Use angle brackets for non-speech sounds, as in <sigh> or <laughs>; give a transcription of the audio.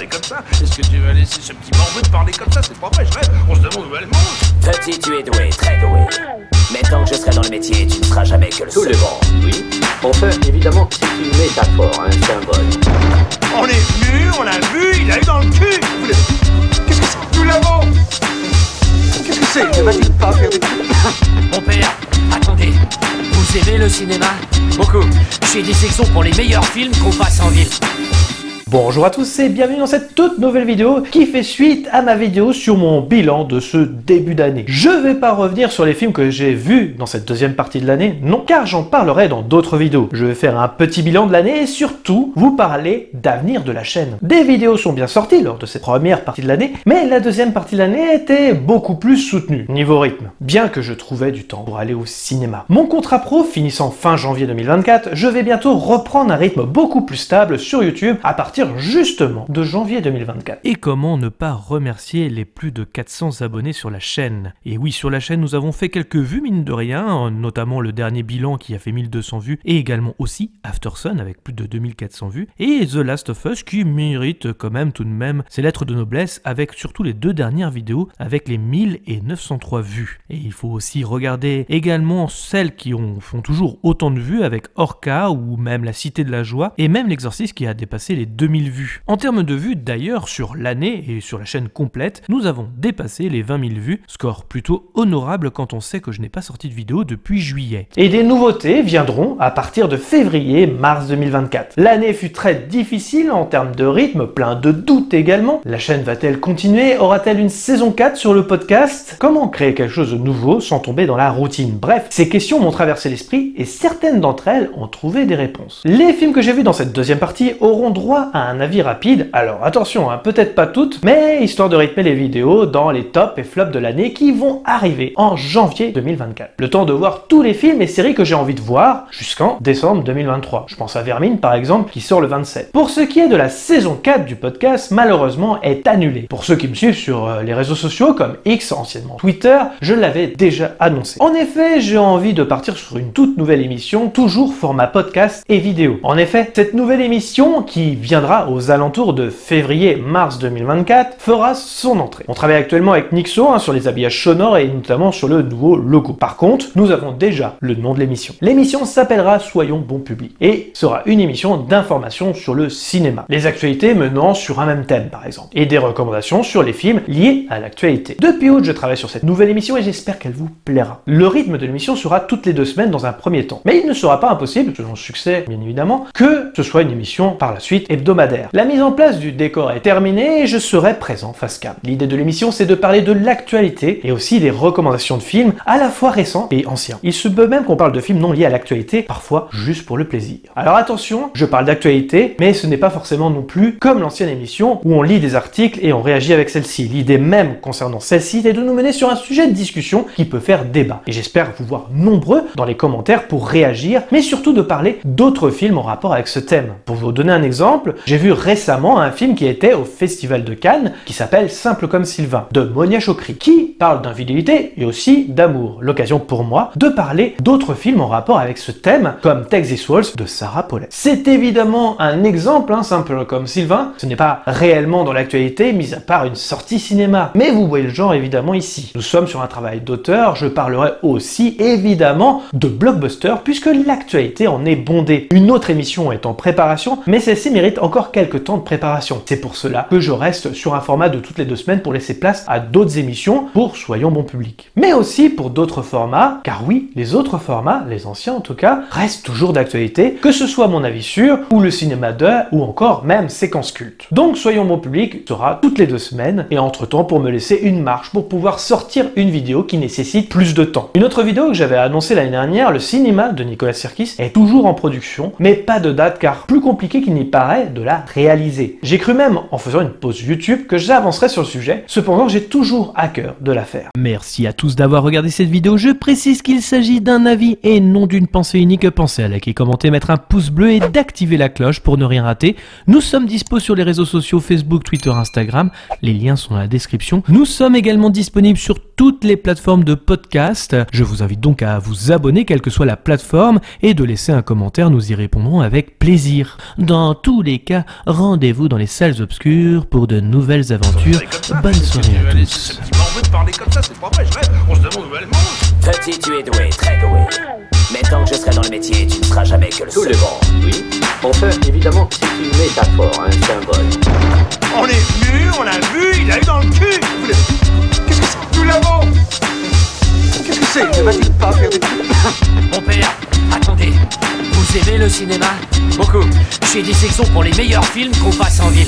parler comme ça Est-ce que tu vas laisser ce petit morveux te parler comme ça? C'est pas vrai, je rêve. On se demande où elle mange. Petit, tu es doué, très doué. Mais tant que je serai dans le métier, tu ne seras jamais que le Tout le second. monde, oui. Enfin, évidemment, c'est une métaphore, un symbole. On est venu, on l'a vu, il a eu dans le cul. Vous l'avez- Qu'est-ce que c'est Nous l'avons. Qu'est-ce que c'est? Va-t-il pas faire des Mon père, attendez. Vous aimez le cinéma? Beaucoup. J'ai des sections pour les meilleurs films qu'on passe en ville. Bonjour à tous et bienvenue dans cette toute nouvelle vidéo qui fait suite à ma vidéo sur mon bilan de ce début d'année. Je vais pas revenir sur les films que j'ai vus dans cette deuxième partie de l'année, non, car j'en parlerai dans d'autres vidéos. Je vais faire un petit bilan de l'année et surtout vous parler d'avenir de la chaîne. Des vidéos sont bien sorties lors de cette première partie de l'année, mais la deuxième partie de l'année était beaucoup plus soutenue niveau rythme, bien que je trouvais du temps pour aller au cinéma. Mon contrat pro finissant fin janvier 2024, je vais bientôt reprendre un rythme beaucoup plus stable sur YouTube à partir justement de janvier 2024. Et comment ne pas remercier les plus de 400 abonnés sur la chaîne? Et oui, sur la chaîne, nous avons fait quelques vues, mine de rien, notamment le dernier bilan qui a fait 1200 vues, et également aussi After Sun avec plus de 2400 vues, et The Last of Us qui mérite quand même tout de même ses lettres de noblesse avec surtout les deux dernières vidéos avec les 1000 et 903 vues. Et il faut aussi regarder également celles qui ont, font toujours autant de vues avec Orca ou même La Cité de la Joie, et même L'Exorciste qui a dépassé les 2000 vues. En termes de vues d'ailleurs, sur l'année et sur la chaîne complète, nous avons dépassé les 20 000 vues, score plutôt honorable quand on sait que je n'ai pas sorti de vidéo depuis juillet. Et des nouveautés viendront à partir de février-mars 2024. L'année fut très difficile en termes de rythme, plein de doutes également. La chaîne va-t-elle continuer? Aura-t-elle une saison 4 sur le podcast? Comment créer quelque chose de nouveau sans tomber dans la routine? Bref, ces questions m'ont traversé l'esprit et certaines d'entre elles ont trouvé des réponses. Les films que j'ai vus dans cette deuxième partie auront droit à un avis rapide, alors attention, hein, peut-être pas toutes, mais histoire de rythmer les vidéos dans les tops et flops de l'année qui vont arriver en janvier 2024. Le temps de voir tous les films et séries que j'ai envie de voir jusqu'en décembre 2023. Je pense à Vermine par exemple qui sort le 27. Pour ce qui est de la saison 4 du podcast, malheureusement est annulée. Pour ceux qui me suivent sur euh, les réseaux sociaux comme X, anciennement Twitter, je l'avais déjà annoncé. En effet, j'ai envie de partir sur une toute nouvelle émission, toujours format podcast et vidéo. En effet, cette nouvelle émission qui viendra aux alentours de février-mars 2024 fera son entrée. On travaille actuellement avec Nixo hein, sur les habillages sonores et notamment sur le nouveau logo. Par contre, nous avons déjà le nom de l'émission. L'émission s'appellera Soyons bon public et sera une émission d'information sur le cinéma. Les actualités menant sur un même thème par exemple et des recommandations sur les films liés à l'actualité. Depuis août, je travaille sur cette nouvelle émission et j'espère qu'elle vous plaira. Le rythme de l'émission sera toutes les deux semaines dans un premier temps. Mais il ne sera pas impossible, selon le succès bien évidemment, que ce soit une émission par la suite hebdomadaire. La mise en place du décor est terminée et je serai présent face cam. L'idée de l'émission c'est de parler de l'actualité et aussi des recommandations de films à la fois récents et anciens. Il se peut même qu'on parle de films non liés à l'actualité, parfois juste pour le plaisir. Alors attention, je parle d'actualité, mais ce n'est pas forcément non plus comme l'ancienne émission où on lit des articles et on réagit avec celle-ci. L'idée même concernant celle-ci est de nous mener sur un sujet de discussion qui peut faire débat. Et j'espère vous voir nombreux dans les commentaires pour réagir, mais surtout de parler d'autres films en rapport avec ce thème. Pour vous donner un exemple, j'ai vu récemment un film qui était au Festival de Cannes qui s'appelle Simple comme Sylvain de Monia Chokri qui parle d'infidélité et aussi d'amour. L'occasion pour moi de parler d'autres films en rapport avec ce thème comme Texas Waltz de Sarah Polley. C'est évidemment un exemple, hein, simple comme Sylvain. Ce n'est pas réellement dans l'actualité, mis à part une sortie cinéma. Mais vous voyez le genre évidemment ici. Nous sommes sur un travail d'auteur, je parlerai aussi évidemment de blockbuster puisque l'actualité en est bondée. Une autre émission est en préparation, mais celle-ci mérite encore quelques temps de préparation. C'est pour cela que je reste sur un format de toutes les deux semaines pour laisser place à d'autres émissions pour Soyons bon public. Mais aussi pour d'autres formats, car oui, les autres formats, les anciens en tout cas, restent toujours d'actualité, que ce soit mon avis sûr, ou le cinéma de, ou encore même séquence culte. Donc Soyons bon public sera toutes les deux semaines, et entre-temps pour me laisser une marche pour pouvoir sortir une vidéo qui nécessite plus de temps. Une autre vidéo que j'avais annoncée l'année dernière, le cinéma de Nicolas Sirkis, est toujours en production, mais pas de date car plus compliqué qu'il n'y paraît de la réaliser. J'ai cru même, en faisant une pause YouTube, que j'avancerais sur le sujet, cependant j'ai toujours à cœur de la faire. Merci à tous d'avoir regardé cette vidéo. Je précise qu'il s'agit d'un avis et non d'une pensée unique. Pensez à liker, commenter, mettre un pouce bleu et d'activer la cloche pour ne rien rater. Nous sommes dispo sur les réseaux sociaux Facebook, Twitter, Instagram. Les liens sont dans la description. Nous sommes également disponibles sur toutes les plateformes de podcast. Je vous invite donc à vous abonner, quelle que soit la plateforme, et de laisser un commentaire, nous y répondrons avec plaisir. Dans tous les cas, rendez-vous dans les salles obscures pour de nouvelles aventures. Bonne soirée à tous. Tu m'en veux de parler comme ça, c'est pas vrai, je rêve. On se demande où elle mange. Petit, tu es doué, très doué. Mais tant que je serai dans le métier, tu ne seras jamais que le Tout seul. le monde, oui. Enfin, évidemment, c'est une métaphore, un symbole. <laughs> Mon père, attendez. Vous aimez le cinéma? Beaucoup. Je fais des sections pour les meilleurs films qu'on passe en ville.